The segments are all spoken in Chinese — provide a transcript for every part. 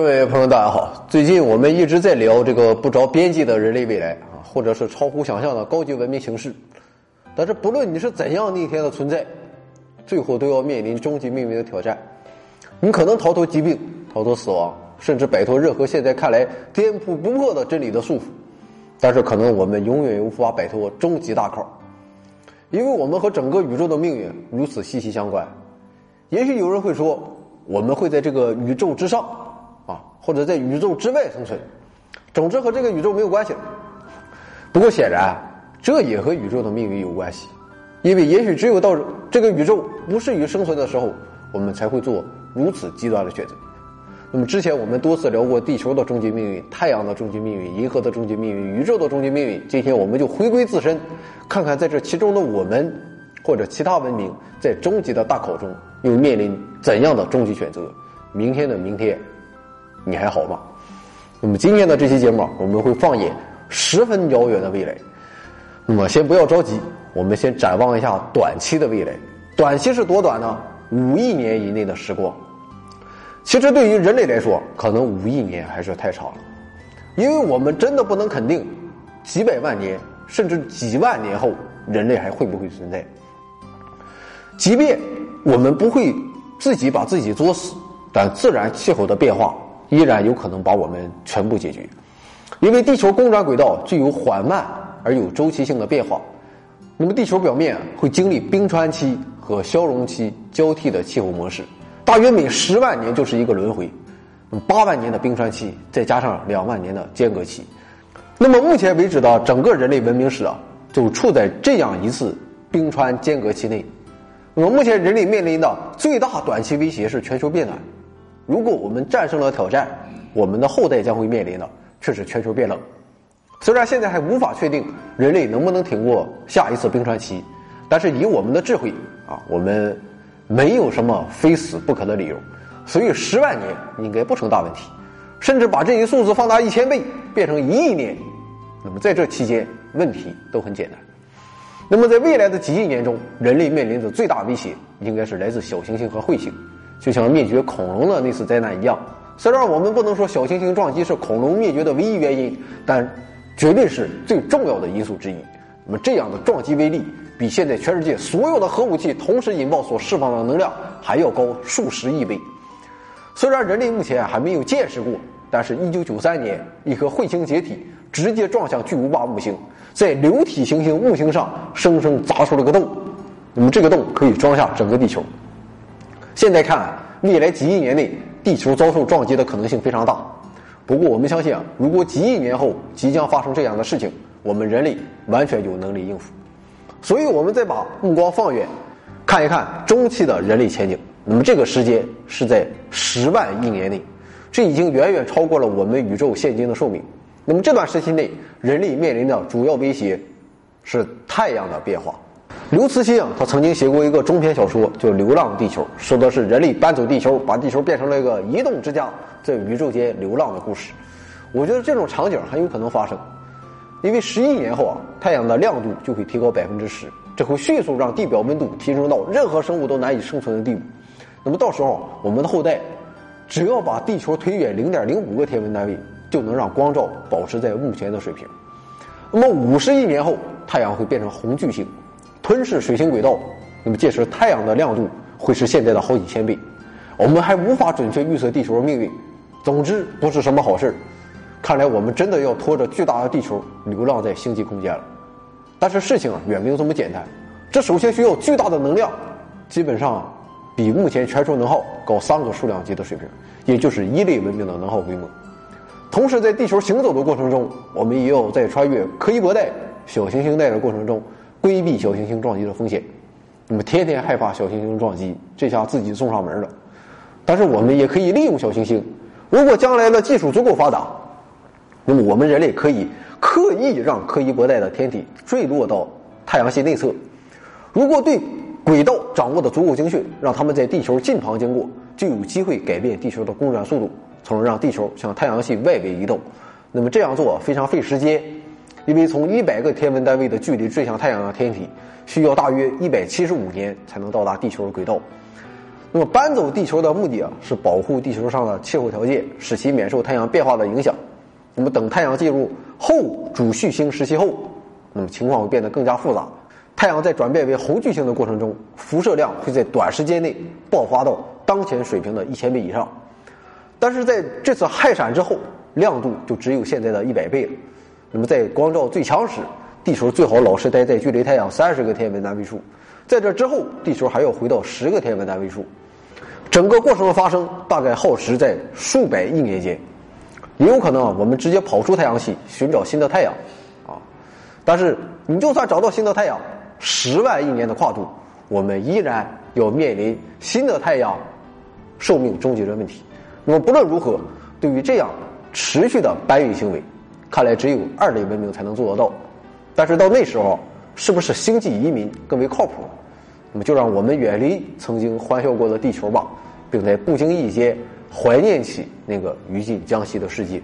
各位朋友，大家好。最近我们一直在聊这个不着边际的人类未来啊，或者是超乎想象的高级文明形式。但是不论你是怎样逆天的存在，最后都要面临终极命运的挑战。你可能逃脱疾病，逃脱死亡，甚至摆脱任何现在看来颠扑不破的真理的束缚。但是可能我们永远无法摆脱终极大考，因为我们和整个宇宙的命运如此息息相关。也许有人会说，我们会在这个宇宙之上。啊或者在宇宙之外生存，总之和这个宇宙没有关系。不过显然，这也和宇宙的命运有关系，因为也许只有到这个宇宙不适于生存的时候，我们才会做如此极端的选择。那么之前我们多次聊过地球的终极命运、太阳的终极命运、银河的终极命运、宇宙的终极命运。今天我们就回归自身，看看在这其中的我们或者其他文明，在终极的大考中又面临怎样的终极选择。明天的明天。你还好吗？那么今天的这期节目，我们会放眼十分遥远的未来。那么先不要着急，我们先展望一下短期的未来。短期是多短呢？五亿年以内的时光。其实对于人类来说，可能五亿年还是太长了，因为我们真的不能肯定几百万年甚至几万年后人类还会不会存在。即便我们不会自己把自己作死，但自然气候的变化。依然有可能把我们全部解决，因为地球公转轨道具有缓慢而有周期性的变化。那么，地球表面会经历冰川期和消融期交替的气候模式，大约每十万年就是一个轮回。八万年的冰川期，再加上两万年的间隔期，那么目前为止的整个人类文明史啊，就处在这样一次冰川间隔期内。那么，目前人类面临的最大短期威胁是全球变暖。如果我们战胜了挑战，我们的后代将会面临的却是全球变冷。虽然现在还无法确定人类能不能挺过下一次冰川期，但是以我们的智慧啊，我们没有什么非死不可的理由，所以十万年应该不成大问题。甚至把这一数字放大一千倍，变成一亿年，那么在这期间问题都很简单。那么在未来的几亿年中，人类面临的最大威胁应该是来自小行星和彗星。就像灭绝恐龙的那次灾难一样，虽然我们不能说小行星撞击是恐龙灭绝的唯一原因，但绝对是最重要的因素之一。那么这样的撞击威力，比现在全世界所有的核武器同时引爆所释放的能量还要高数十亿倍。虽然人类目前还没有见识过，但是1993年一颗彗星解体，直接撞向巨无霸木星，在流体行星木星上生生砸出了个洞，那么这个洞可以装下整个地球。现在看，未来几亿年内，地球遭受撞击的可能性非常大。不过，我们相信啊，如果几亿年后即将发生这样的事情，我们人类完全有能力应付。所以，我们再把目光放远，看一看中期的人类前景。那么，这个时间是在十万亿年内，这已经远远超过了我们宇宙现今的寿命。那么，这段时期内，人类面临的主要威胁是太阳的变化。刘慈欣啊，他曾经写过一个中篇小说，叫《流浪地球》，说的是人类搬走地球，把地球变成了一个移动之家，在宇宙间流浪的故事。我觉得这种场景很有可能发生，因为十亿年后啊，太阳的亮度就会提高百分之十，这会迅速让地表温度提升到任何生物都难以生存的地步。那么到时候，我们的后代只要把地球推远零点零五个天文单位，就能让光照保持在目前的水平。那么五十亿年后，太阳会变成红巨星。吞噬水星轨道，那么届时太阳的亮度会是现在的好几千倍，我们还无法准确预测地球的命运。总之，不是什么好事儿看来我们真的要拖着巨大的地球流浪在星际空间了。但是事情啊，远没有这么简单。这首先需要巨大的能量，基本上比目前全球能耗高三个数量级的水平，也就是一类文明的能耗规模。同时，在地球行走的过程中，我们也要在穿越柯伊伯带小行星带的过程中。规避小行星撞击的风险，那么天天害怕小行星撞击，这下自己送上门了。但是我们也可以利用小行星，如果将来的技术足够发达，那么我们人类可以刻意让柯伊伯带的天体坠落到太阳系内侧。如果对轨道掌握的足够精确，让他们在地球近旁经过，就有机会改变地球的公转速度，从而让地球向太阳系外围移动。那么这样做非常费时间。因为从一百个天文单位的距离坠向太阳的天体，需要大约一百七十五年才能到达地球的轨道。那么搬走地球的目的啊，是保护地球上的气候条件，使其免受太阳变化的影响。那么等太阳进入后主序星时期后，那么情况会变得更加复杂。太阳在转变为红巨星的过程中，辐射量会在短时间内爆发到当前水平的一千倍以上。但是在这次氦闪之后，亮度就只有现在的一百倍了。那么在光照最强时，地球最好老是待在距离太阳三十个天文单位处。在这之后，地球还要回到十个天文单位处。整个过程的发生大概耗时在数百亿年间，也有可能我们直接跑出太阳系寻找新的太阳，啊，但是你就算找到新的太阳，十万亿年的跨度，我们依然要面临新的太阳寿命终结的问题。那么不论如何，对于这样持续的搬运行为，看来只有二类文明才能做得到。但是到那时候，是不是星际移民更为靠谱？那么就让我们远离曾经欢笑过的地球吧，并在不经意间怀念起那个于尽将息的世界。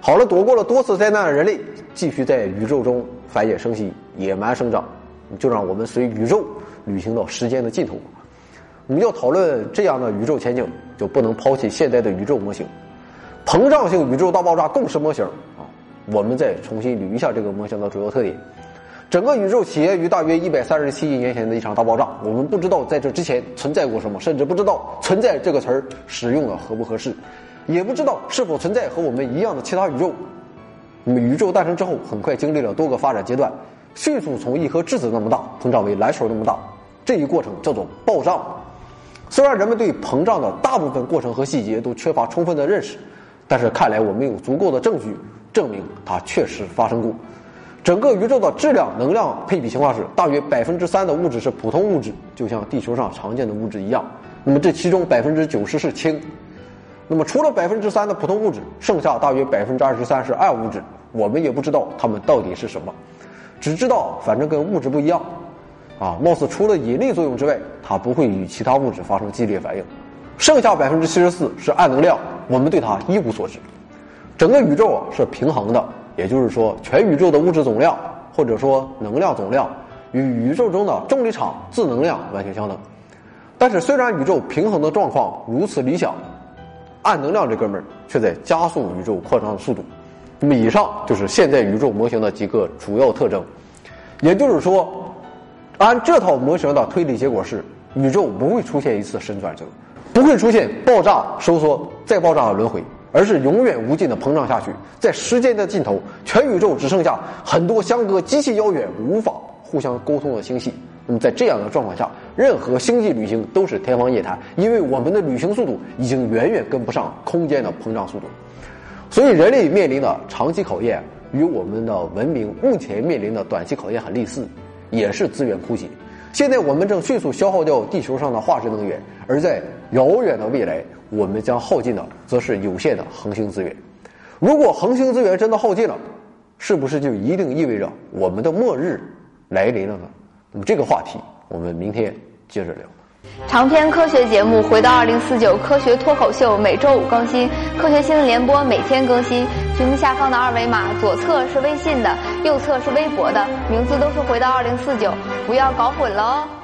好了，躲过了多次灾难的人类，继续在宇宙中繁衍生息、野蛮生长。就让我们随宇宙旅行到时间的尽头。我们要讨论这样的宇宙前景，就不能抛弃现在的宇宙模型——膨胀性宇宙大爆炸共识模型。我们再重新捋一下这个模型的主要特点。整个宇宙起源于大约一百三十七亿年前的一场大爆炸。我们不知道在这之前存在过什么，甚至不知道“存在”这个词儿使用的合不合适，也不知道是否存在和我们一样的其他宇宙。那么，宇宙诞生之后，很快经历了多个发展阶段，迅速从一颗质子那么大膨胀为篮球那么大。这一过程叫做爆炸。虽然人们对膨胀的大部分过程和细节都缺乏充分的认识，但是看来我们有足够的证据证明它确实发生过。整个宇宙的质量能量配比情况是，大约百分之三的物质是普通物质，就像地球上常见的物质一样。那么这其中百分之九十是氢。那么除了百分之三的普通物质，剩下大约百分之二十三是暗物质。我们也不知道它们到底是什么，只知道反正跟物质不一样。啊，貌似除了引力作用之外，它不会与其他物质发生激烈反应。剩下百分之七十四是暗能量，我们对它一无所知。整个宇宙啊是平衡的。也就是说，全宇宙的物质总量或者说能量总量与宇宙中的重力场自能量完全相等。但是，虽然宇宙平衡的状况如此理想，暗能量这哥们儿却在加速宇宙扩张的速度。那么，以上就是现在宇宙模型的几个主要特征。也就是说，按这套模型的推理结果是，宇宙不会出现一次神转折，不会出现爆炸、收缩、再爆炸的轮回。而是永远无尽的膨胀下去，在时间的尽头，全宇宙只剩下很多相隔极其遥远、无法互相沟通的星系。那么，在这样的状况下，任何星际旅行都是天方夜谭，因为我们的旅行速度已经远远跟不上空间的膨胀速度。所以，人类面临的长期考验与我们的文明目前面临的短期考验很类似，也是资源枯竭。现在我们正迅速消耗掉地球上的化石能源，而在遥远的未来，我们将耗尽的则是有限的恒星资源。如果恒星资源真的耗尽了，是不是就一定意味着我们的末日来临了呢？那么这个话题，我们明天接着聊。长篇科学节目《回到二零四九科学脱口秀》每周五更新，科学新闻联播每天更新。屏幕下方的二维码，左侧是微信的，右侧是微博的，名字都是《回到二零四九》，不要搞混了哦。